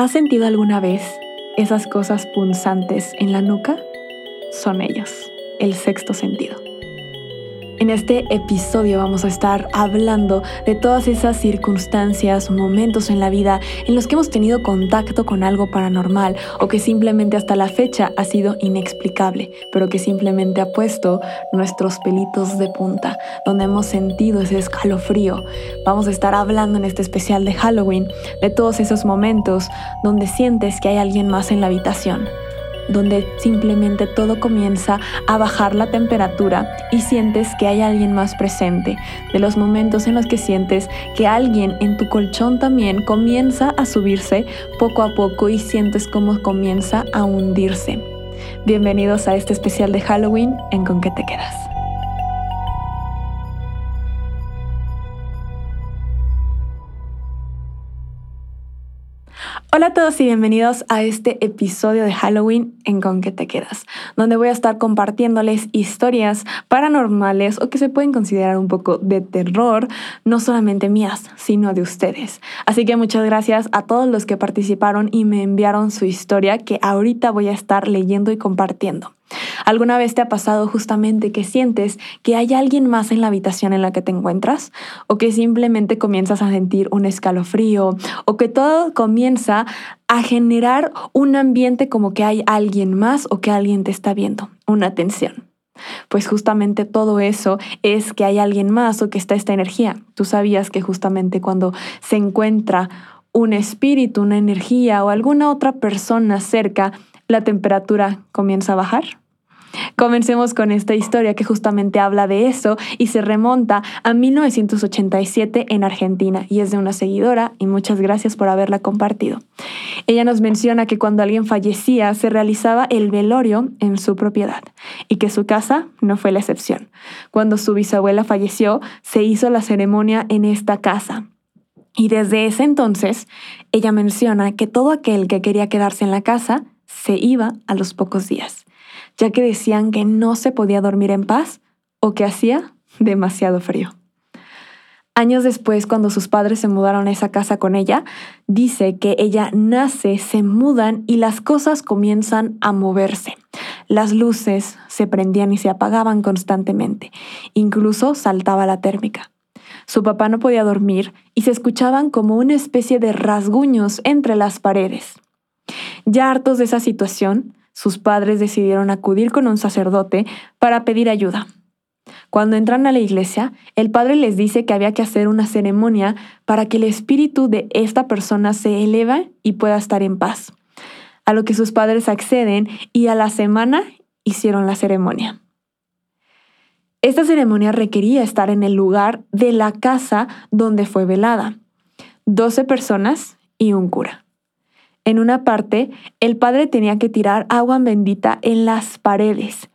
¿Has sentido alguna vez esas cosas punzantes en la nuca? Son ellos, el sexto sentido. En este episodio vamos a estar hablando de todas esas circunstancias, momentos en la vida en los que hemos tenido contacto con algo paranormal o que simplemente hasta la fecha ha sido inexplicable, pero que simplemente ha puesto nuestros pelitos de punta, donde hemos sentido ese escalofrío. Vamos a estar hablando en este especial de Halloween de todos esos momentos donde sientes que hay alguien más en la habitación donde simplemente todo comienza a bajar la temperatura y sientes que hay alguien más presente, de los momentos en los que sientes que alguien en tu colchón también comienza a subirse poco a poco y sientes cómo comienza a hundirse. Bienvenidos a este especial de Halloween en Con qué te quedas. Hola a todos y bienvenidos a este episodio de Halloween en Con qué te quedas, donde voy a estar compartiéndoles historias paranormales o que se pueden considerar un poco de terror, no solamente mías, sino de ustedes. Así que muchas gracias a todos los que participaron y me enviaron su historia que ahorita voy a estar leyendo y compartiendo. ¿Alguna vez te ha pasado justamente que sientes que hay alguien más en la habitación en la que te encuentras? ¿O que simplemente comienzas a sentir un escalofrío? ¿O que todo comienza a generar un ambiente como que hay alguien más o que alguien te está viendo? Una tensión. Pues justamente todo eso es que hay alguien más o que está esta energía. Tú sabías que justamente cuando se encuentra un espíritu, una energía o alguna otra persona cerca, la temperatura comienza a bajar. Comencemos con esta historia que justamente habla de eso y se remonta a 1987 en Argentina y es de una seguidora y muchas gracias por haberla compartido. Ella nos menciona que cuando alguien fallecía se realizaba el velorio en su propiedad y que su casa no fue la excepción. Cuando su bisabuela falleció se hizo la ceremonia en esta casa. Y desde ese entonces, ella menciona que todo aquel que quería quedarse en la casa se iba a los pocos días ya que decían que no se podía dormir en paz o que hacía demasiado frío. Años después, cuando sus padres se mudaron a esa casa con ella, dice que ella nace, se mudan y las cosas comienzan a moverse. Las luces se prendían y se apagaban constantemente. Incluso saltaba la térmica. Su papá no podía dormir y se escuchaban como una especie de rasguños entre las paredes. Ya hartos de esa situación, sus padres decidieron acudir con un sacerdote para pedir ayuda. Cuando entran a la iglesia, el padre les dice que había que hacer una ceremonia para que el espíritu de esta persona se eleve y pueda estar en paz. A lo que sus padres acceden y a la semana hicieron la ceremonia. Esta ceremonia requería estar en el lugar de la casa donde fue velada. Doce personas y un cura. En una parte, el padre tenía que tirar agua bendita en las paredes.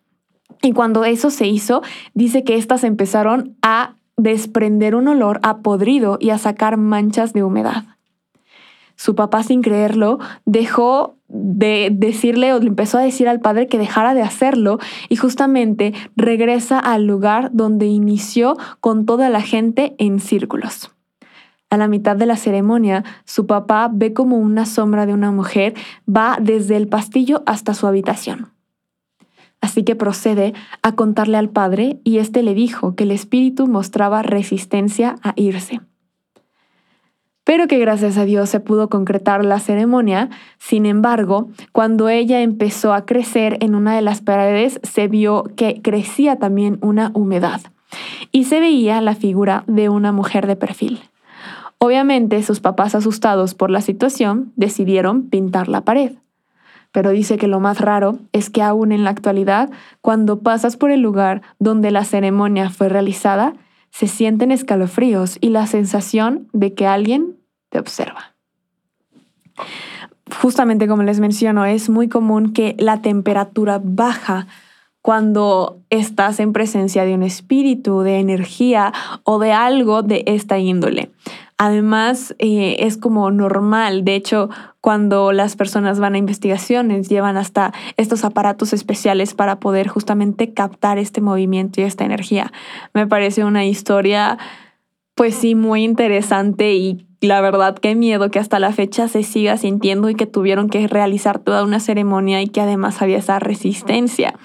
Y cuando eso se hizo, dice que éstas empezaron a desprender un olor a podrido y a sacar manchas de humedad. Su papá, sin creerlo, dejó de decirle o le empezó a decir al padre que dejara de hacerlo y justamente regresa al lugar donde inició con toda la gente en círculos. A la mitad de la ceremonia, su papá ve como una sombra de una mujer va desde el pastillo hasta su habitación. Así que procede a contarle al padre y éste le dijo que el espíritu mostraba resistencia a irse. Pero que gracias a Dios se pudo concretar la ceremonia. Sin embargo, cuando ella empezó a crecer en una de las paredes, se vio que crecía también una humedad y se veía la figura de una mujer de perfil. Obviamente sus papás asustados por la situación decidieron pintar la pared. Pero dice que lo más raro es que aún en la actualidad, cuando pasas por el lugar donde la ceremonia fue realizada, se sienten escalofríos y la sensación de que alguien te observa. Justamente como les menciono, es muy común que la temperatura baja cuando estás en presencia de un espíritu, de energía o de algo de esta índole. Además, eh, es como normal. De hecho, cuando las personas van a investigaciones, llevan hasta estos aparatos especiales para poder justamente captar este movimiento y esta energía. Me parece una historia, pues sí, muy interesante y la verdad, qué miedo que hasta la fecha se siga sintiendo y que tuvieron que realizar toda una ceremonia y que además había esa resistencia.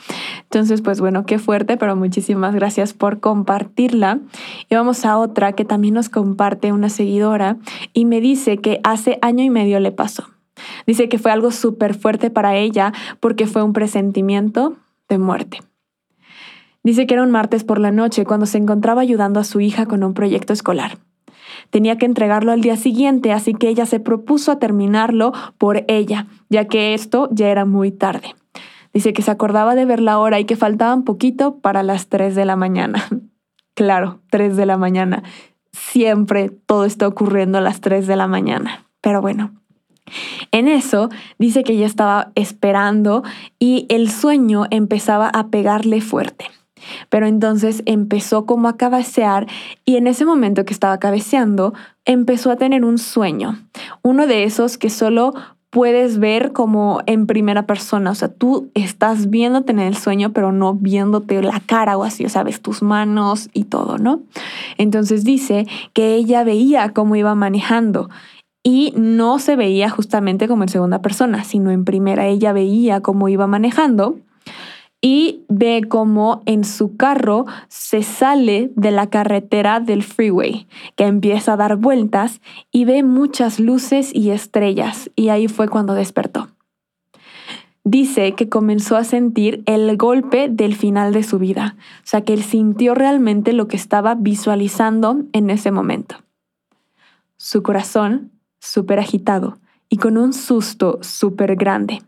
Entonces, pues bueno, qué fuerte, pero muchísimas gracias por compartirla. Y vamos a otra que también nos comparte una seguidora y me dice que hace año y medio le pasó. Dice que fue algo súper fuerte para ella porque fue un presentimiento de muerte. Dice que era un martes por la noche cuando se encontraba ayudando a su hija con un proyecto escolar. Tenía que entregarlo al día siguiente, así que ella se propuso a terminarlo por ella, ya que esto ya era muy tarde. Dice que se acordaba de ver la hora y que faltaban poquito para las 3 de la mañana. claro, 3 de la mañana. Siempre todo está ocurriendo a las 3 de la mañana. Pero bueno, en eso dice que ella estaba esperando y el sueño empezaba a pegarle fuerte. Pero entonces empezó como a cabecear y en ese momento que estaba cabeceando empezó a tener un sueño, uno de esos que solo puedes ver como en primera persona, o sea, tú estás viéndote en el sueño, pero no viéndote la cara o así, o sea, ves tus manos y todo, ¿no? Entonces dice que ella veía cómo iba manejando y no se veía justamente como en segunda persona, sino en primera. Ella veía cómo iba manejando y ve cómo en su carro se sale de la carretera del freeway, que empieza a dar vueltas y ve muchas luces y estrellas, y ahí fue cuando despertó. Dice que comenzó a sentir el golpe del final de su vida, o sea que él sintió realmente lo que estaba visualizando en ese momento. Su corazón súper agitado y con un susto súper grande.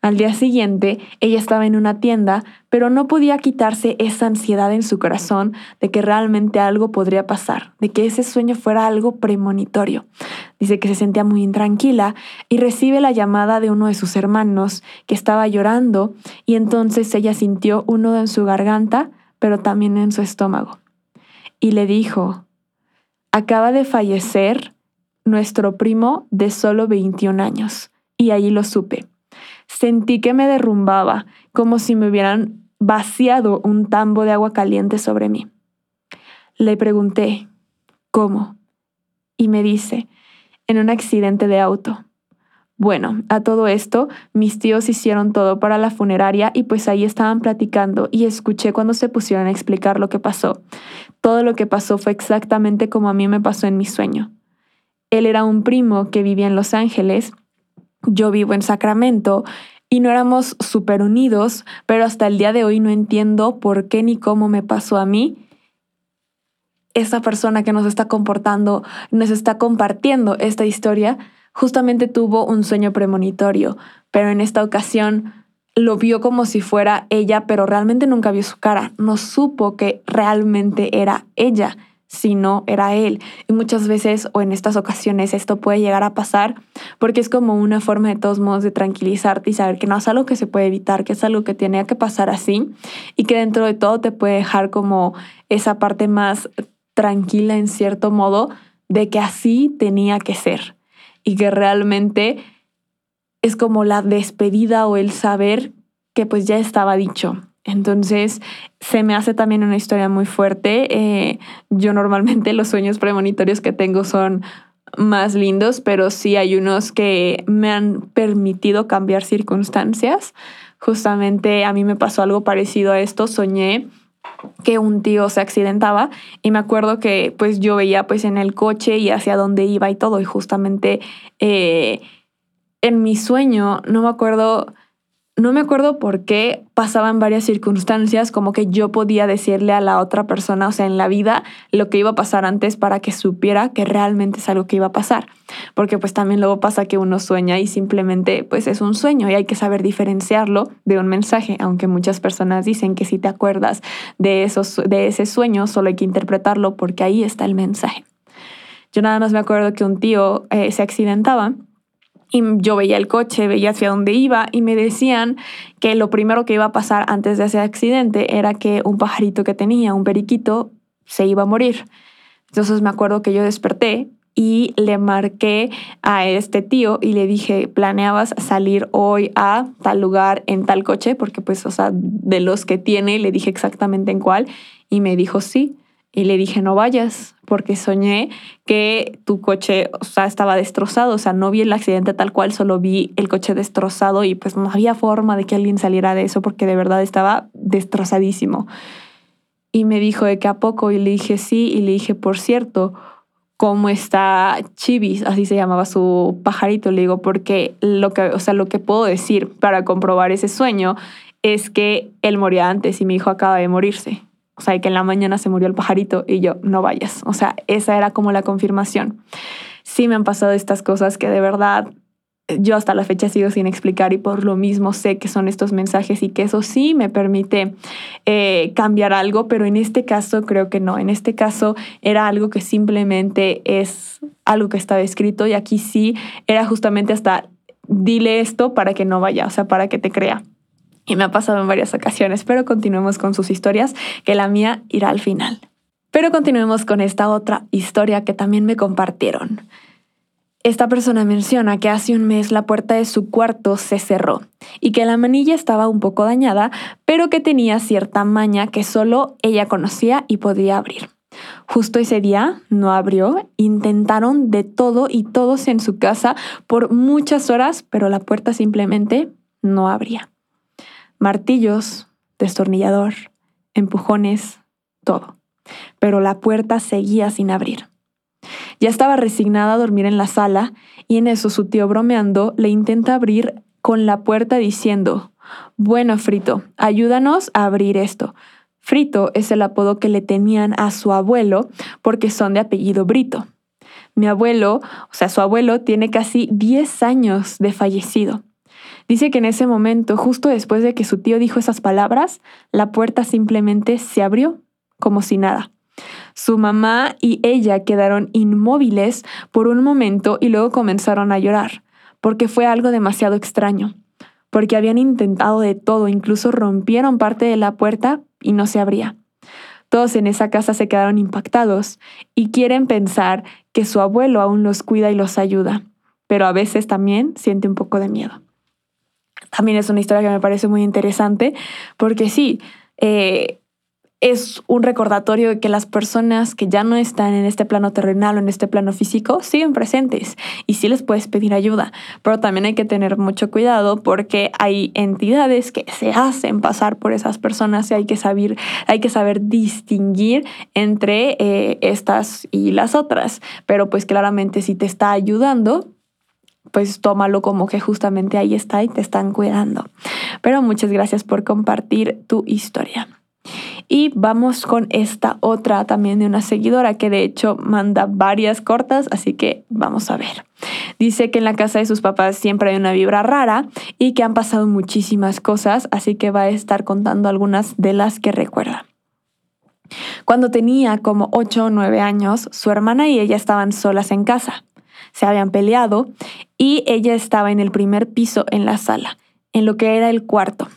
Al día siguiente, ella estaba en una tienda, pero no podía quitarse esa ansiedad en su corazón de que realmente algo podría pasar, de que ese sueño fuera algo premonitorio. Dice que se sentía muy intranquila y recibe la llamada de uno de sus hermanos que estaba llorando y entonces ella sintió un nudo en su garganta, pero también en su estómago. Y le dijo, acaba de fallecer nuestro primo de solo 21 años. Y allí lo supe. Sentí que me derrumbaba, como si me hubieran vaciado un tambo de agua caliente sobre mí. Le pregunté, ¿cómo? Y me dice, en un accidente de auto. Bueno, a todo esto, mis tíos hicieron todo para la funeraria y pues ahí estaban platicando y escuché cuando se pusieron a explicar lo que pasó. Todo lo que pasó fue exactamente como a mí me pasó en mi sueño. Él era un primo que vivía en Los Ángeles yo vivo en Sacramento y no éramos súper unidos, pero hasta el día de hoy no entiendo por qué ni cómo me pasó a mí. Esa persona que nos está comportando, nos está compartiendo esta historia, justamente tuvo un sueño premonitorio, pero en esta ocasión lo vio como si fuera ella, pero realmente nunca vio su cara, no supo que realmente era ella si no era él. Y muchas veces o en estas ocasiones esto puede llegar a pasar porque es como una forma de todos modos de tranquilizarte y saber que no es algo que se puede evitar, que es algo que tenía que pasar así y que dentro de todo te puede dejar como esa parte más tranquila en cierto modo de que así tenía que ser y que realmente es como la despedida o el saber que pues ya estaba dicho entonces, se me hace también una historia muy fuerte. Eh, yo normalmente los sueños premonitorios que tengo son más lindos, pero sí hay unos que me han permitido cambiar circunstancias. Justamente a mí me pasó algo parecido a esto. Soñé que un tío se accidentaba y me acuerdo que pues yo veía pues en el coche y hacia dónde iba y todo y justamente eh, en mi sueño, no me acuerdo no me acuerdo por qué pasaban varias circunstancias, como que yo podía decirle a la otra persona, o sea, en la vida, lo que iba a pasar antes para que supiera que realmente es algo que iba a pasar. Porque pues también luego pasa que uno sueña y simplemente pues es un sueño y hay que saber diferenciarlo de un mensaje, aunque muchas personas dicen que si te acuerdas de, esos, de ese sueño, solo hay que interpretarlo porque ahí está el mensaje. Yo nada más me acuerdo que un tío eh, se accidentaba y yo veía el coche, veía hacia dónde iba y me decían que lo primero que iba a pasar antes de ese accidente era que un pajarito que tenía, un periquito, se iba a morir. Entonces me acuerdo que yo desperté y le marqué a este tío y le dije, ¿planeabas salir hoy a tal lugar en tal coche? Porque pues, o sea, de los que tiene, le dije exactamente en cuál y me dijo sí. Y le dije, no vayas, porque soñé que tu coche, o sea, estaba destrozado. O sea, no vi el accidente tal cual, solo vi el coche destrozado y pues no había forma de que alguien saliera de eso porque de verdad estaba destrozadísimo. Y me dijo de que a poco y le dije sí y le dije, por cierto, ¿cómo está Chivis? Así se llamaba su pajarito. Le digo, porque lo que, o sea, lo que puedo decir para comprobar ese sueño es que él moría antes y mi hijo acaba de morirse. O sea, que en la mañana se murió el pajarito y yo, no vayas. O sea, esa era como la confirmación. Sí me han pasado estas cosas que de verdad yo hasta la fecha sigo sin explicar y por lo mismo sé que son estos mensajes y que eso sí me permite eh, cambiar algo, pero en este caso creo que no. En este caso era algo que simplemente es algo que estaba escrito y aquí sí era justamente hasta dile esto para que no vaya, o sea, para que te crea. Y me ha pasado en varias ocasiones, pero continuemos con sus historias, que la mía irá al final. Pero continuemos con esta otra historia que también me compartieron. Esta persona menciona que hace un mes la puerta de su cuarto se cerró y que la manilla estaba un poco dañada, pero que tenía cierta maña que solo ella conocía y podía abrir. Justo ese día no abrió, intentaron de todo y todos en su casa por muchas horas, pero la puerta simplemente no abría. Martillos, destornillador, empujones, todo. Pero la puerta seguía sin abrir. Ya estaba resignada a dormir en la sala y en eso su tío bromeando le intenta abrir con la puerta diciendo, bueno, Frito, ayúdanos a abrir esto. Frito es el apodo que le tenían a su abuelo porque son de apellido Brito. Mi abuelo, o sea, su abuelo, tiene casi 10 años de fallecido. Dice que en ese momento, justo después de que su tío dijo esas palabras, la puerta simplemente se abrió como si nada. Su mamá y ella quedaron inmóviles por un momento y luego comenzaron a llorar, porque fue algo demasiado extraño, porque habían intentado de todo, incluso rompieron parte de la puerta y no se abría. Todos en esa casa se quedaron impactados y quieren pensar que su abuelo aún los cuida y los ayuda, pero a veces también siente un poco de miedo. También es una historia que me parece muy interesante porque sí, eh, es un recordatorio de que las personas que ya no están en este plano terrenal o en este plano físico siguen presentes y sí les puedes pedir ayuda, pero también hay que tener mucho cuidado porque hay entidades que se hacen pasar por esas personas y hay que saber, hay que saber distinguir entre eh, estas y las otras, pero pues claramente si te está ayudando, pues tómalo como que justamente ahí está y te están cuidando. Pero muchas gracias por compartir tu historia. Y vamos con esta otra también de una seguidora que de hecho manda varias cortas, así que vamos a ver. Dice que en la casa de sus papás siempre hay una vibra rara y que han pasado muchísimas cosas, así que va a estar contando algunas de las que recuerda. Cuando tenía como 8 o 9 años, su hermana y ella estaban solas en casa. Se habían peleado y ella estaba en el primer piso en la sala, en lo que era el cuarto.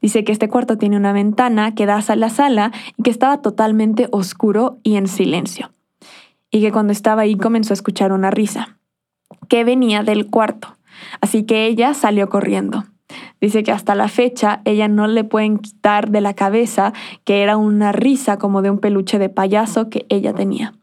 Dice que este cuarto tiene una ventana que da a la sala y que estaba totalmente oscuro y en silencio. Y que cuando estaba ahí comenzó a escuchar una risa, que venía del cuarto. Así que ella salió corriendo. Dice que hasta la fecha ella no le pueden quitar de la cabeza que era una risa como de un peluche de payaso que ella tenía.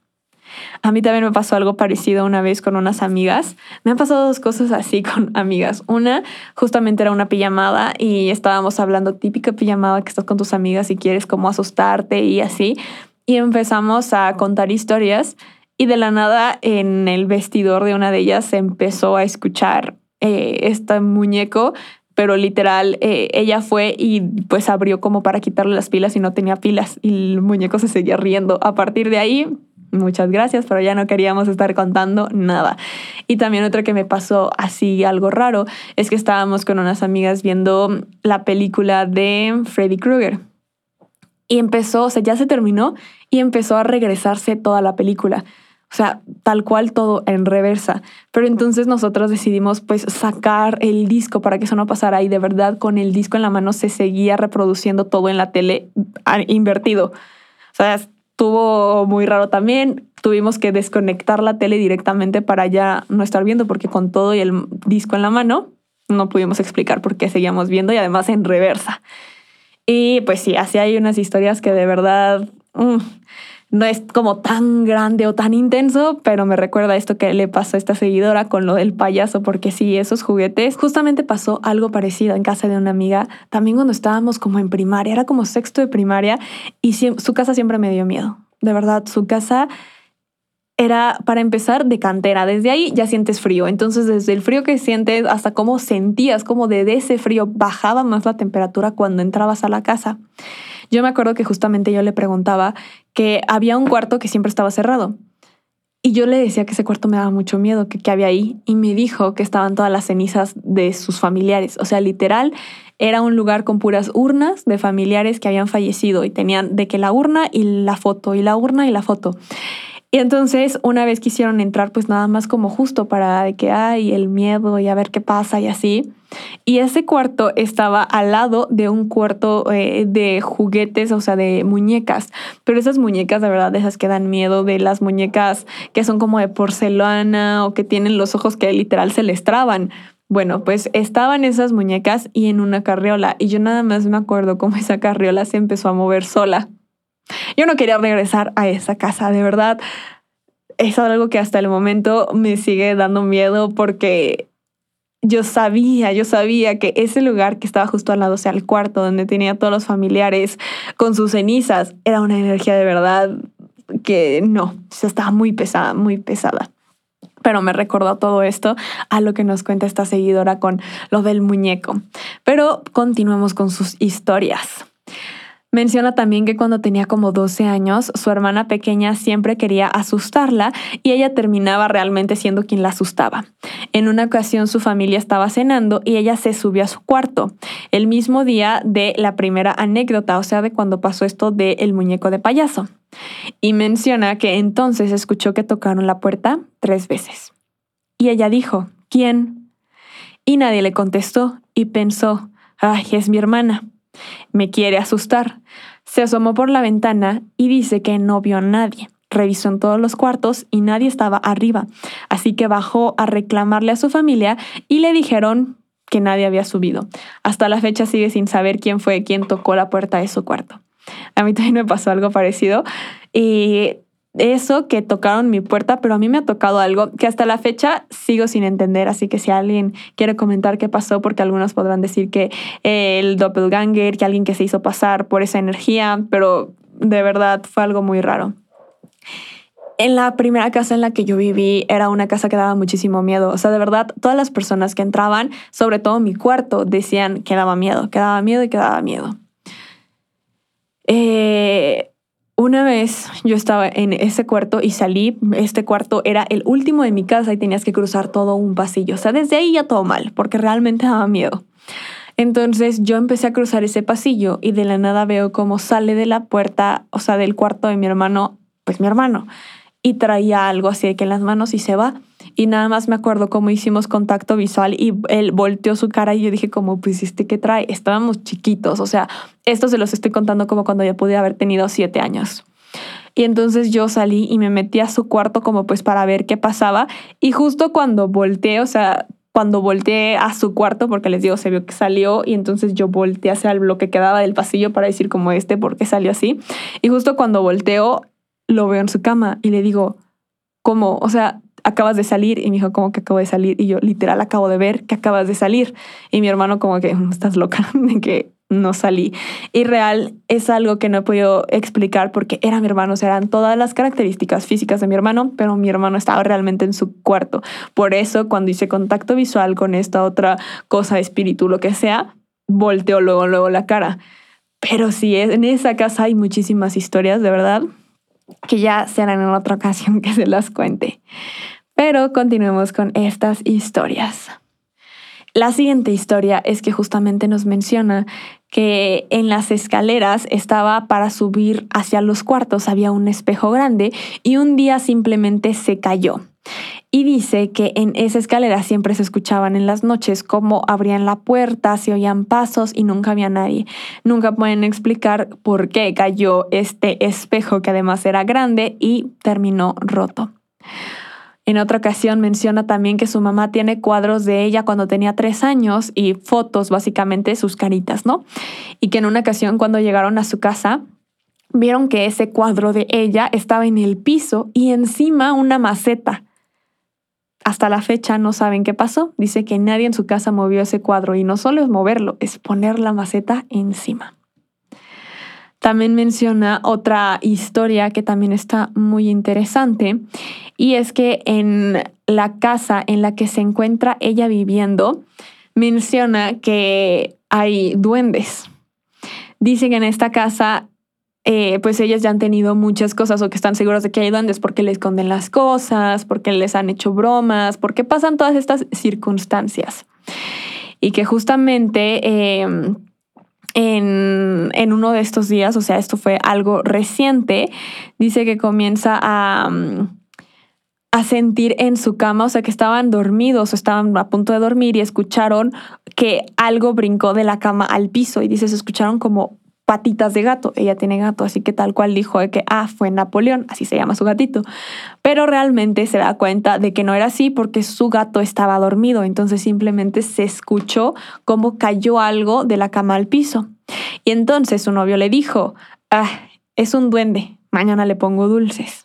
A mí también me pasó algo parecido una vez con unas amigas. Me han pasado dos cosas así con amigas. Una, justamente era una pijamada y estábamos hablando típica pijamada que estás con tus amigas y quieres como asustarte y así. Y empezamos a contar historias y de la nada en el vestidor de una de ellas se empezó a escuchar eh, este muñeco pero literal eh, ella fue y pues abrió como para quitarle las pilas y no tenía pilas y el muñeco se seguía riendo. A partir de ahí muchas gracias, pero ya no queríamos estar contando nada. Y también otro que me pasó así algo raro es que estábamos con unas amigas viendo la película de Freddy Krueger. Y empezó, o sea, ya se terminó y empezó a regresarse toda la película. O sea, tal cual todo en reversa. Pero entonces nosotros decidimos pues sacar el disco para que eso no pasara y de verdad con el disco en la mano se seguía reproduciendo todo en la tele invertido. O sea, Estuvo muy raro también. Tuvimos que desconectar la tele directamente para ya no estar viendo porque con todo y el disco en la mano no pudimos explicar por qué seguíamos viendo y además en reversa. Y pues sí, así hay unas historias que de verdad... Mm, no es como tan grande o tan intenso, pero me recuerda esto que le pasó a esta seguidora con lo del payaso, porque sí, esos juguetes, justamente pasó algo parecido en casa de una amiga, también cuando estábamos como en primaria, era como sexto de primaria, y su casa siempre me dio miedo. De verdad, su casa era para empezar de cantera. Desde ahí ya sientes frío. Entonces, desde el frío que sientes hasta cómo sentías, como de ese frío bajaba más la temperatura cuando entrabas a la casa. Yo me acuerdo que justamente yo le preguntaba que había un cuarto que siempre estaba cerrado. Y yo le decía que ese cuarto me daba mucho miedo, que qué había ahí. Y me dijo que estaban todas las cenizas de sus familiares. O sea, literal, era un lugar con puras urnas de familiares que habían fallecido y tenían de que la urna y la foto, y la urna y la foto. Y entonces una vez quisieron entrar pues nada más como justo para de que hay el miedo y a ver qué pasa y así. Y ese cuarto estaba al lado de un cuarto eh, de juguetes, o sea, de muñecas. Pero esas muñecas, de verdad, esas que dan miedo, de las muñecas que son como de porcelana o que tienen los ojos que literal se les traban. Bueno, pues estaban esas muñecas y en una carriola. Y yo nada más me acuerdo cómo esa carriola se empezó a mover sola. Yo no quería regresar a esa casa, de verdad. Es algo que hasta el momento me sigue dando miedo porque yo sabía, yo sabía que ese lugar que estaba justo al lado, o sea, el cuarto donde tenía todos los familiares con sus cenizas, era una energía de verdad que no, se estaba muy pesada, muy pesada. Pero me recordó todo esto a lo que nos cuenta esta seguidora con lo del muñeco. Pero continuemos con sus historias. Menciona también que cuando tenía como 12 años, su hermana pequeña siempre quería asustarla y ella terminaba realmente siendo quien la asustaba. En una ocasión su familia estaba cenando y ella se subió a su cuarto, el mismo día de la primera anécdota, o sea, de cuando pasó esto del el muñeco de payaso. Y menciona que entonces escuchó que tocaron la puerta tres veces. Y ella dijo, ¿quién? Y nadie le contestó y pensó, ay, es mi hermana. Me quiere asustar. Se asomó por la ventana y dice que no vio a nadie. Revisó en todos los cuartos y nadie estaba arriba, así que bajó a reclamarle a su familia y le dijeron que nadie había subido. Hasta la fecha sigue sin saber quién fue quien tocó la puerta de su cuarto. A mí también me pasó algo parecido y eso que tocaron mi puerta, pero a mí me ha tocado algo que hasta la fecha sigo sin entender, así que si alguien quiere comentar qué pasó, porque algunos podrán decir que el doppelganger, que alguien que se hizo pasar por esa energía, pero de verdad fue algo muy raro. En la primera casa en la que yo viví era una casa que daba muchísimo miedo. O sea, de verdad, todas las personas que entraban, sobre todo mi cuarto, decían que daba miedo, que daba miedo y que daba miedo. Eh, una vez yo estaba en ese cuarto y salí, este cuarto era el último de mi casa y tenías que cruzar todo un pasillo. O sea, desde ahí ya todo mal, porque realmente daba miedo. Entonces yo empecé a cruzar ese pasillo y de la nada veo cómo sale de la puerta, o sea, del cuarto de mi hermano, pues mi hermano, y traía algo así de que en las manos y se va. Y nada más me acuerdo cómo hicimos contacto visual y él volteó su cara y yo dije como, pues, ¿este qué trae? Estábamos chiquitos, o sea, esto se los estoy contando como cuando ya pude haber tenido siete años. Y entonces yo salí y me metí a su cuarto como pues para ver qué pasaba. Y justo cuando volteé, o sea, cuando volteé a su cuarto, porque les digo, se vio que salió y entonces yo volteé hacia el bloque que quedaba del pasillo para decir como este, por qué salió así. Y justo cuando volteo, lo veo en su cama y le digo, ¿cómo? O sea, acabas de salir. Y me dijo, ¿cómo que acabo de salir? Y yo, literal, acabo de ver que acabas de salir. Y mi hermano, como que, mm, estás loca, de que no salí. Y real es algo que no he podido explicar porque era mi hermano, o eran todas las características físicas de mi hermano, pero mi hermano estaba realmente en su cuarto. Por eso, cuando hice contacto visual con esta otra cosa, espíritu, lo que sea, volteó luego, luego la cara. Pero sí, en esa casa hay muchísimas historias, de verdad, que ya serán en otra ocasión que se las cuente. Pero continuemos con estas historias. La siguiente historia es que justamente nos menciona que en las escaleras estaba para subir hacia los cuartos, había un espejo grande y un día simplemente se cayó. Y dice que en esa escalera siempre se escuchaban en las noches cómo abrían la puerta, se oían pasos y nunca había nadie. Nunca pueden explicar por qué cayó este espejo que además era grande y terminó roto. En otra ocasión menciona también que su mamá tiene cuadros de ella cuando tenía tres años y fotos, básicamente sus caritas, ¿no? Y que en una ocasión cuando llegaron a su casa, vieron que ese cuadro de ella estaba en el piso y encima una maceta. Hasta la fecha no saben qué pasó. Dice que nadie en su casa movió ese cuadro y no solo es moverlo, es poner la maceta encima. También menciona otra historia que también está muy interesante y es que en la casa en la que se encuentra ella viviendo, menciona que hay duendes. Dice que en esta casa eh, pues ellas ya han tenido muchas cosas o que están seguros de que hay duendes porque le esconden las cosas, porque les han hecho bromas, porque pasan todas estas circunstancias. Y que justamente em, en, en, uno de estos días, o sea, esto fue algo reciente, dice que comienza a... a sentir en su cama, o sea, que estaban dormidos o estaban a punto de dormir y escucharon que algo brincó de la cama al piso y dice, se escucharon como patitas de gato. Ella tiene gato, así que tal cual dijo de que, ah, fue Napoleón, así se llama su gatito. Pero realmente se da cuenta de que no era así porque su gato estaba dormido. Entonces simplemente se escuchó cómo cayó algo de la cama al piso. Y entonces su novio le dijo, ah, es un duende, mañana le pongo dulces.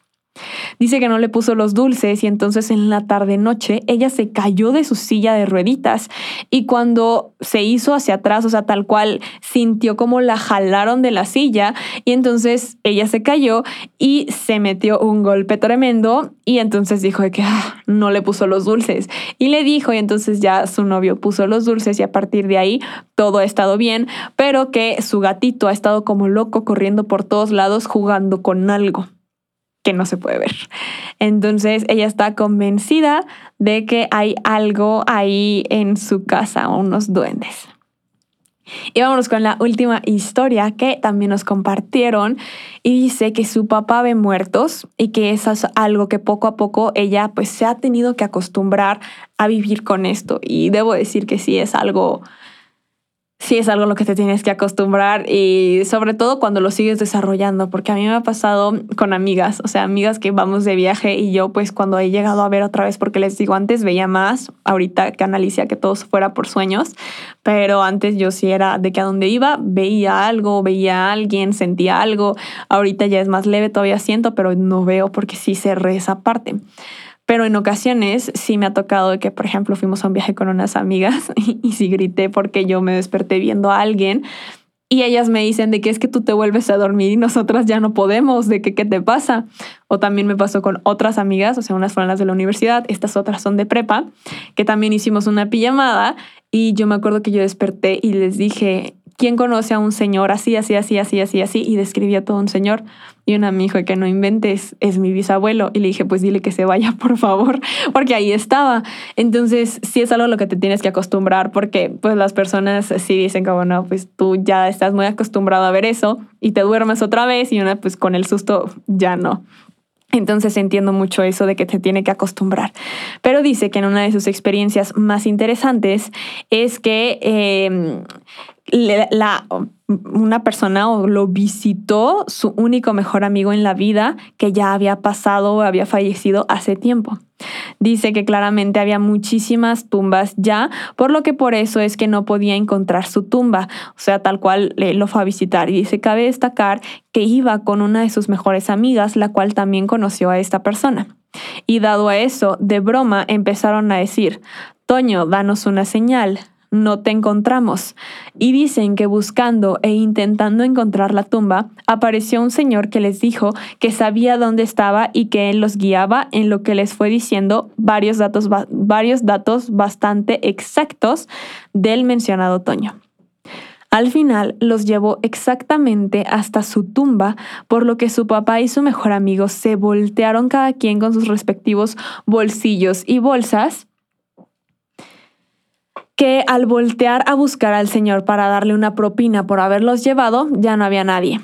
Dice que no le puso los dulces y entonces en la tarde noche ella se cayó de su silla de rueditas y cuando se hizo hacia atrás, o sea, tal cual sintió como la jalaron de la silla y entonces ella se cayó y se metió un golpe tremendo y entonces dijo que ah, no le puso los dulces y le dijo y entonces ya su novio puso los dulces y a partir de ahí todo ha estado bien, pero que su gatito ha estado como loco corriendo por todos lados jugando con algo que no se puede ver. Entonces ella está convencida de que hay algo ahí en su casa, unos duendes. Y vámonos con la última historia que también nos compartieron y dice que su papá ve muertos y que eso es algo que poco a poco ella pues se ha tenido que acostumbrar a vivir con esto y debo decir que sí es algo sí es algo a lo que te tienes que acostumbrar y sobre todo cuando lo sigues desarrollando, porque a mí me ha pasado con amigas, o sea, amigas que vamos de viaje y yo pues cuando he llegado a ver otra vez, porque les digo, antes veía más, ahorita que analicia que todo fuera por sueños, pero antes yo sí era de que a donde iba veía algo, veía a alguien, sentía algo, ahorita ya es más leve, todavía siento, pero no veo porque sí cerré esa parte. Pero en ocasiones sí me ha tocado que, por ejemplo, fuimos a un viaje con unas amigas y, sí grité porque yo me desperté viendo a alguien y ellas me dicen de que es que tú te vuelves a dormir y nosotras ya no podemos, de que qué te pasa. O también me pasó con otras amigas, o sea, unas fueron las de la universidad, estas otras son de prepa, que también hicimos una pijamada y yo me acuerdo que yo desperté y les dije, ¿quién conoce a un señor así, así, así, así, así, así? Y describía todo un señor. Y una me dijo que no inventes, es mi bisabuelo. Y le dije, pues dile que se vaya, por favor, porque ahí estaba. Entonces, sí es algo a lo que te tienes que acostumbrar, porque pues las personas sí dicen como, no, pues tú ya estás muy acostumbrado a ver eso y te duermes otra vez y una pues con el susto ya no. Entonces entiendo mucho eso de que te tiene que acostumbrar. Pero dice que en una de sus experiencias más interesantes es que eh, la, una persona lo visitó su único mejor amigo en la vida que ya había pasado o había fallecido hace tiempo. Dice que claramente había muchísimas tumbas ya, por lo que por eso es que no podía encontrar su tumba, o sea, tal cual lo fue a visitar. Y dice, cabe destacar que iba con una de sus mejores amigas, la cual también conoció a esta persona. Y dado a eso, de broma empezaron a decir, Toño, danos una señal no te encontramos. Y dicen que buscando e intentando encontrar la tumba, apareció un señor que les dijo que sabía dónde estaba y que él los guiaba en lo que les fue diciendo varios datos, varios datos bastante exactos del mencionado Toño. Al final los llevó exactamente hasta su tumba, por lo que su papá y su mejor amigo se voltearon cada quien con sus respectivos bolsillos y bolsas que al voltear a buscar al señor para darle una propina por haberlos llevado, ya no había nadie.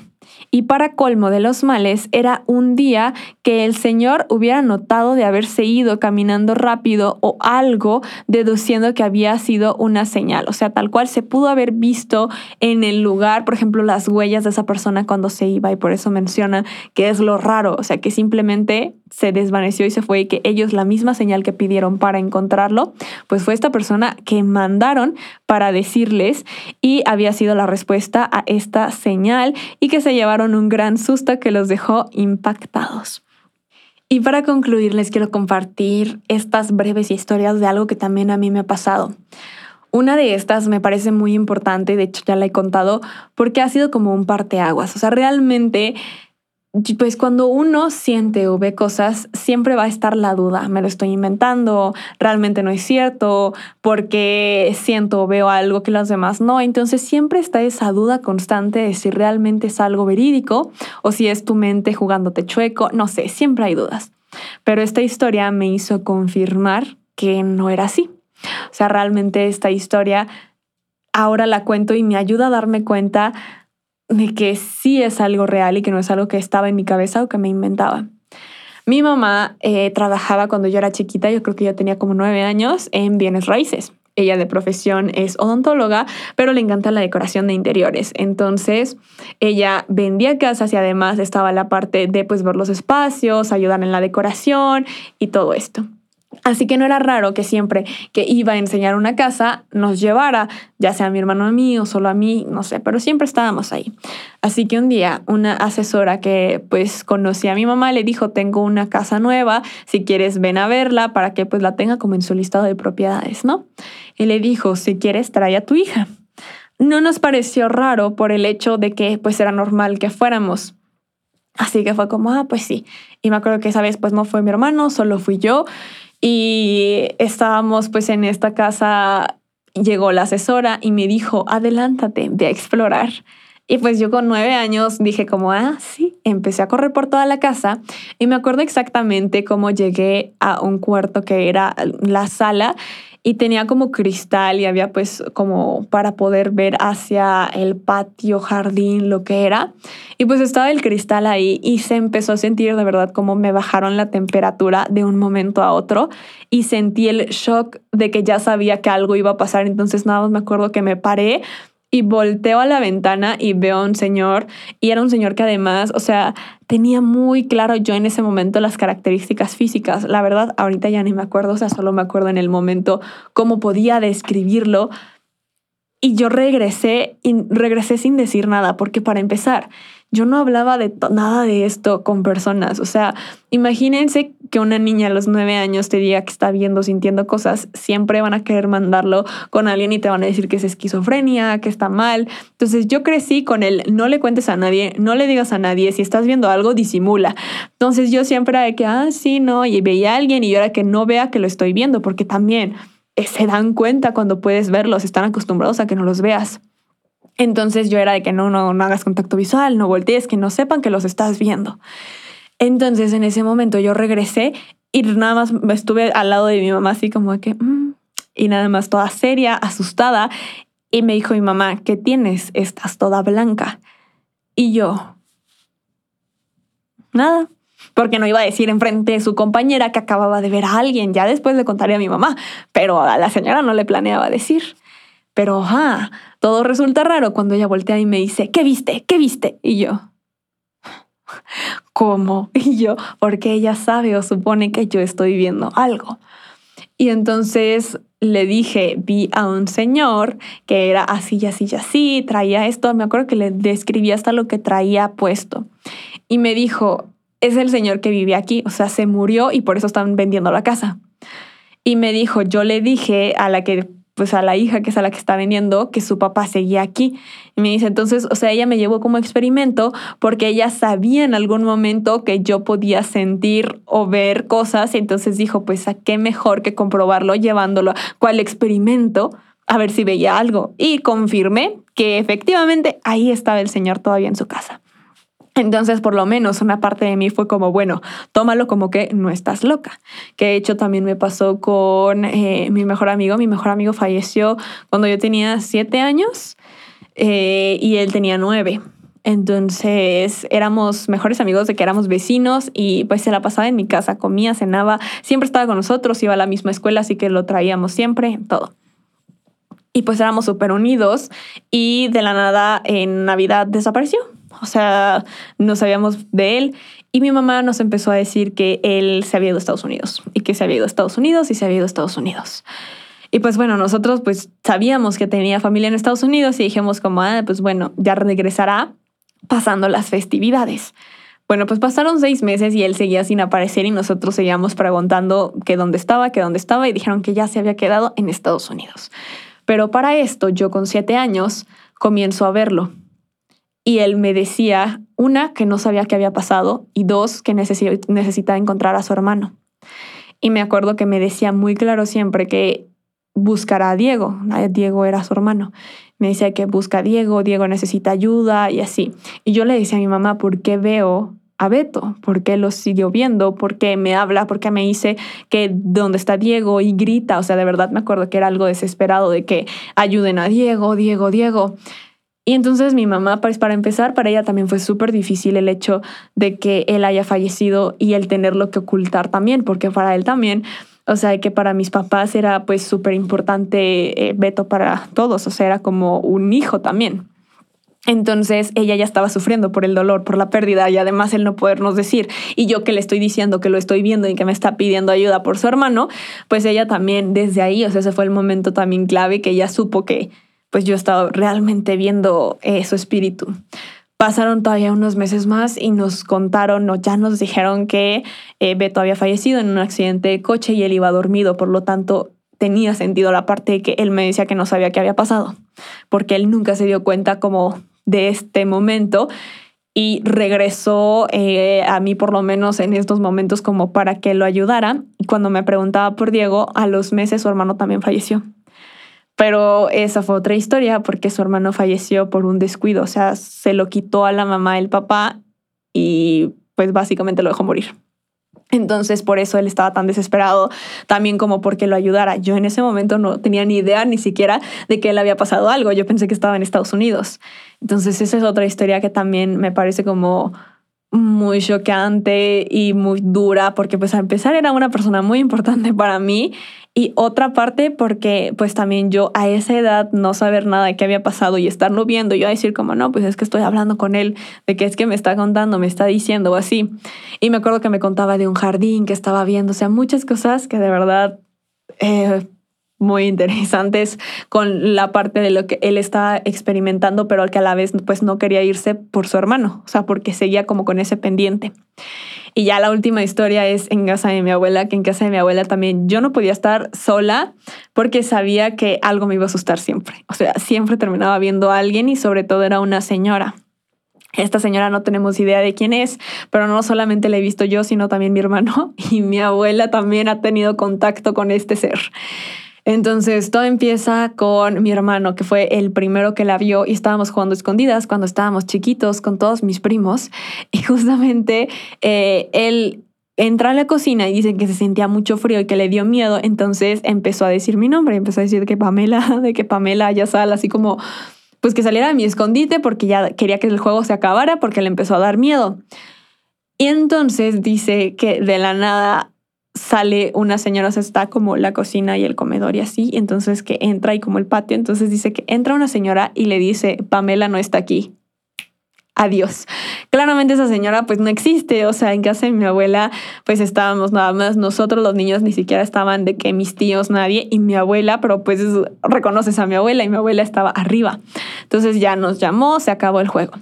Y para colmo de los males, era un día que el señor hubiera notado de haberse ido caminando rápido o algo, deduciendo que había sido una señal. O sea, tal cual se pudo haber visto en el lugar, por ejemplo, las huellas de esa persona cuando se iba y por eso menciona que es lo raro. O sea, que simplemente se desvaneció y se fue y que ellos la misma señal que pidieron para encontrarlo, pues fue esta persona que mandaron para decirles y había sido la respuesta a esta señal y que se llevaron un gran susto que los dejó impactados. Y para concluir les quiero compartir estas breves historias de algo que también a mí me ha pasado. Una de estas me parece muy importante, de hecho ya la he contado, porque ha sido como un parteaguas. O sea, realmente pues cuando uno siente o ve cosas, siempre va a estar la duda, me lo estoy inventando, realmente no es cierto, porque siento o veo algo que los demás no. Entonces siempre está esa duda constante de si realmente es algo verídico o si es tu mente jugándote chueco, no sé, siempre hay dudas. Pero esta historia me hizo confirmar que no era así. O sea, realmente esta historia ahora la cuento y me ayuda a darme cuenta de que sí es algo real y que no es algo que estaba en mi cabeza o que me inventaba. Mi mamá eh, trabajaba cuando yo era chiquita, yo creo que yo tenía como nueve años, en bienes raíces. Ella de profesión es odontóloga, pero le encanta la decoración de interiores. Entonces, ella vendía casas y además estaba la parte de pues ver los espacios, ayudar en la decoración y todo esto. Así que no era raro que siempre que iba a enseñar una casa nos llevara, ya sea mi hermano a mí o solo a mí, no sé, pero siempre estábamos ahí. Así que un día una asesora que pues conocía a mi mamá le dijo, tengo una casa nueva, si quieres ven a verla para que pues la tenga como en su listado de propiedades, ¿no? Y le dijo, si quieres trae a tu hija. No nos pareció raro por el hecho de que pues era normal que fuéramos. Así que fue como, ah, pues sí. Y me acuerdo que esa vez pues no fue mi hermano, solo fui yo. Y estábamos pues en esta casa, llegó la asesora y me dijo, adelántate, ve a explorar. Y pues yo con nueve años dije como, ah, sí, empecé a correr por toda la casa y me acuerdo exactamente cómo llegué a un cuarto que era la sala y tenía como cristal y había pues como para poder ver hacia el patio, jardín, lo que era. Y pues estaba el cristal ahí y se empezó a sentir de verdad como me bajaron la temperatura de un momento a otro y sentí el shock de que ya sabía que algo iba a pasar. Entonces nada más me acuerdo que me paré y volteo a la ventana y veo a un señor y era un señor que además, o sea, tenía muy claro yo en ese momento las características físicas. La verdad, ahorita ya ni me acuerdo, o sea, solo me acuerdo en el momento cómo podía describirlo. Y yo regresé y regresé sin decir nada, porque para empezar, yo no hablaba de nada de esto con personas. O sea, imagínense que una niña a los nueve años te diga que está viendo, sintiendo cosas, siempre van a querer mandarlo con alguien y te van a decir que es esquizofrenia, que está mal. Entonces yo crecí con el no le cuentes a nadie, no le digas a nadie, si estás viendo algo, disimula. Entonces yo siempre era que, ah, sí, no, y veía a alguien y yo era que no vea que lo estoy viendo, porque también eh, se dan cuenta cuando puedes verlos, están acostumbrados a que no los veas. Entonces yo era de que no, no, no hagas contacto visual, no voltees, que no sepan que los estás viendo. Entonces en ese momento yo regresé y nada más estuve al lado de mi mamá así como que, mm", y nada más toda seria, asustada. Y me dijo mi mamá, ¿qué tienes? Estás toda blanca. Y yo, nada, porque no iba a decir enfrente de su compañera que acababa de ver a alguien. Ya después le contaré a mi mamá, pero a la señora no le planeaba decir. Pero, todo resulta raro cuando ella voltea y me dice, ¿qué viste? ¿Qué viste? Y yo, ¿cómo? Y yo, porque ella sabe o supone que yo estoy viendo algo. Y entonces le dije, vi a un señor que era así, así, así, traía esto. Me acuerdo que le describí hasta lo que traía puesto. Y me dijo, es el señor que vive aquí, o sea, se murió y por eso están vendiendo la casa. Y me dijo, yo le dije a la que pues a la hija que es a la que está vendiendo, que su papá seguía aquí. Y me dice, entonces, o sea, ella me llevó como experimento porque ella sabía en algún momento que yo podía sentir o ver cosas y entonces dijo, pues a qué mejor que comprobarlo llevándolo cual experimento a ver si veía algo. Y confirmé que efectivamente ahí estaba el señor todavía en su casa. Entonces, por lo menos una parte de mí fue como, bueno, tómalo como que no estás loca. Que de hecho también me pasó con eh, mi mejor amigo. Mi mejor amigo falleció cuando yo tenía siete años eh, y él tenía nueve. Entonces éramos mejores amigos de que éramos vecinos y pues se la pasaba en mi casa, comía, cenaba, siempre estaba con nosotros, iba a la misma escuela, así que lo traíamos siempre, todo. Y pues éramos súper unidos y de la nada en Navidad desapareció O sea, no sabíamos de él. Y mi mamá nos empezó a decir que él se había ido a Estados Unidos y que se había ido a Estados Unidos y se había ido a Estados Unidos. Y pues bueno, nosotros pues sabíamos que tenía familia en Estados Unidos y dijimos como, ah, pues bueno, ya regresará pasando las festividades. Bueno, pues pasaron seis meses y él seguía sin aparecer y nosotros seguíamos preguntando que dónde estaba, que dónde estaba y dijeron que ya se había quedado en Estados Unidos. Pero para esto, yo con siete años comienzo a verlo. Y él me decía, una, que no sabía qué había pasado y dos, que necesitaba encontrar a su hermano. Y me acuerdo que me decía muy claro siempre que buscará a Diego. Diego era su hermano. Me decía que busca a Diego, Diego necesita ayuda y así. Y yo le decía a mi mamá, ¿por qué veo a Beto? ¿Por qué lo siguió viendo? ¿Por qué me habla? ¿Por qué me dice que dónde está Diego? Y grita. O sea, de verdad me acuerdo que era algo desesperado de que ayuden a Diego, Diego, Diego. Y entonces mi mamá, pues para empezar, para ella también fue súper difícil el hecho de que él haya fallecido y el tenerlo que ocultar también, porque para él también o sea, que para mis papás era pues súper importante eh, Beto para todos, o sea, era como un hijo también. Entonces ella ya estaba sufriendo por el dolor, por la pérdida y además el no podernos decir. Y yo que le estoy diciendo que lo estoy viendo y que me está pidiendo ayuda por su hermano, pues ella también desde ahí, o sea, ese fue el momento también clave que ella supo que pues yo estaba realmente viendo eh, su espíritu. Pasaron todavía unos meses más y nos contaron o ya nos dijeron que eh, Beto había fallecido en un accidente de coche y él iba dormido, por lo tanto tenía sentido la parte de que él me decía que no sabía qué había pasado, porque él nunca se dio cuenta como de este momento y regresó eh, a mí por lo menos en estos momentos como para que lo ayudara. Y cuando me preguntaba por Diego, a los meses su hermano también falleció. Pero esa fue otra historia porque su hermano falleció por un descuido, o sea, se lo quitó a la mamá el papá y pues básicamente lo dejó morir. Entonces, por eso él estaba tan desesperado, también como porque lo ayudara. Yo en ese momento no tenía ni idea ni siquiera de que él había pasado algo. Yo pensé que estaba en Estados Unidos. Entonces, esa es otra historia que también me parece como muy choqueante y muy dura, porque pues a empezar era una persona muy importante para mí y otra parte porque pues también yo a esa edad no saber nada de qué había pasado y estarlo viendo, yo a decir como no, pues es que estoy hablando con él, de que es que me está contando, me está diciendo o así. Y me acuerdo que me contaba de un jardín que estaba viendo, o sea, muchas cosas que de verdad... Eh, muy interesantes con la parte de lo que él estaba experimentando, pero al que a la vez pues no quería irse por su hermano, o sea, porque seguía como con ese pendiente. Y ya la última historia es en casa de mi abuela, que en casa de mi abuela también yo no podía estar sola porque sabía que algo me iba a asustar siempre. O sea, siempre terminaba viendo a alguien y sobre todo era una señora. Esta señora no tenemos idea de quién es, pero no solamente la he visto yo, sino también mi hermano y mi abuela también ha tenido contacto con este ser. Entonces todo empieza con mi hermano, que fue el primero que la vio y estábamos jugando escondidas cuando estábamos chiquitos con todos mis primos. Y justamente eh, él entra a la cocina y dice que se sentía mucho frío y que le dio miedo. Entonces empezó a decir mi nombre, empezó a decir que Pamela, de que Pamela ya sale así como pues que saliera de mi escondite porque ya quería que el juego se acabara porque le empezó a dar miedo. Y entonces dice que de la nada sale una señora, se está como la cocina y el comedor y así, entonces que entra y como el patio, entonces dice que entra una señora y le dice, Pamela no está aquí. Adiós. Claramente esa señora pues no existe, o sea, en casa de mi abuela pues estábamos nada más nosotros los niños ni siquiera estaban de que mis tíos nadie y mi abuela, pero pues reconoces a mi abuela y mi abuela estaba arriba. Entonces ya nos llamó, se acabó el juego.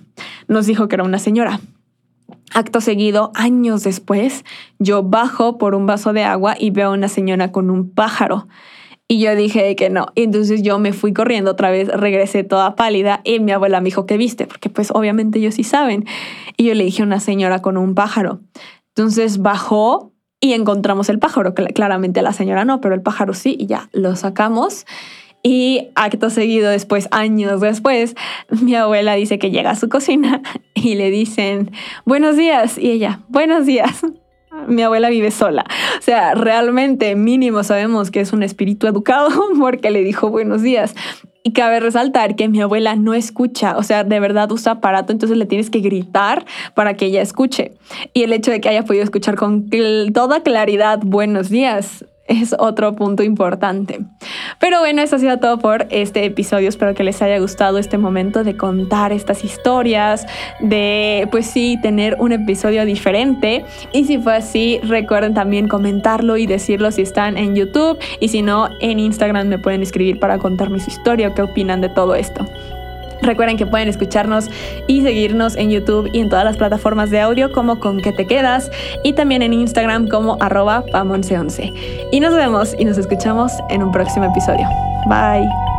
Nos dijo que era una señora. Acto seguido, años después, yo bajo por un vaso de agua y veo a una señora con un pájaro. Y yo dije que no. Entonces yo me fui corriendo otra vez, regresé toda pálida y mi abuela me dijo que viste, porque pues obviamente ellos sí saben. Y yo le dije a una señora con un pájaro. Entonces bajó y encontramos el pájaro. Claramente la señora no, pero el pájaro sí, y ya lo sacamos. Y acto seguido, después, años después, mi abuela dice que llega a su cocina y le dicen, buenos días. Y ella, buenos días. Mi abuela vive sola. O sea, realmente mínimo sabemos que es un espíritu educado porque le dijo buenos días. Y cabe resaltar que mi abuela no escucha, o sea, de verdad usa aparato, entonces le tienes que gritar para que ella escuche. Y el hecho de que haya podido escuchar con toda claridad buenos días es otro punto importante. Pero bueno, eso ha sido todo por este episodio. Espero que les haya gustado este momento de contar estas historias, de pues sí, tener un episodio diferente. Y si fue así, recuerden también comentarlo y decirlo si están en YouTube y si no, en Instagram me pueden escribir para contarme su historia o qué opinan de todo esto. Recuerden que pueden escucharnos y seguirnos en YouTube y en todas las plataformas de audio como con que te quedas y también en Instagram como arroba pamonce11. Y nos vemos y nos escuchamos en un próximo episodio. Bye.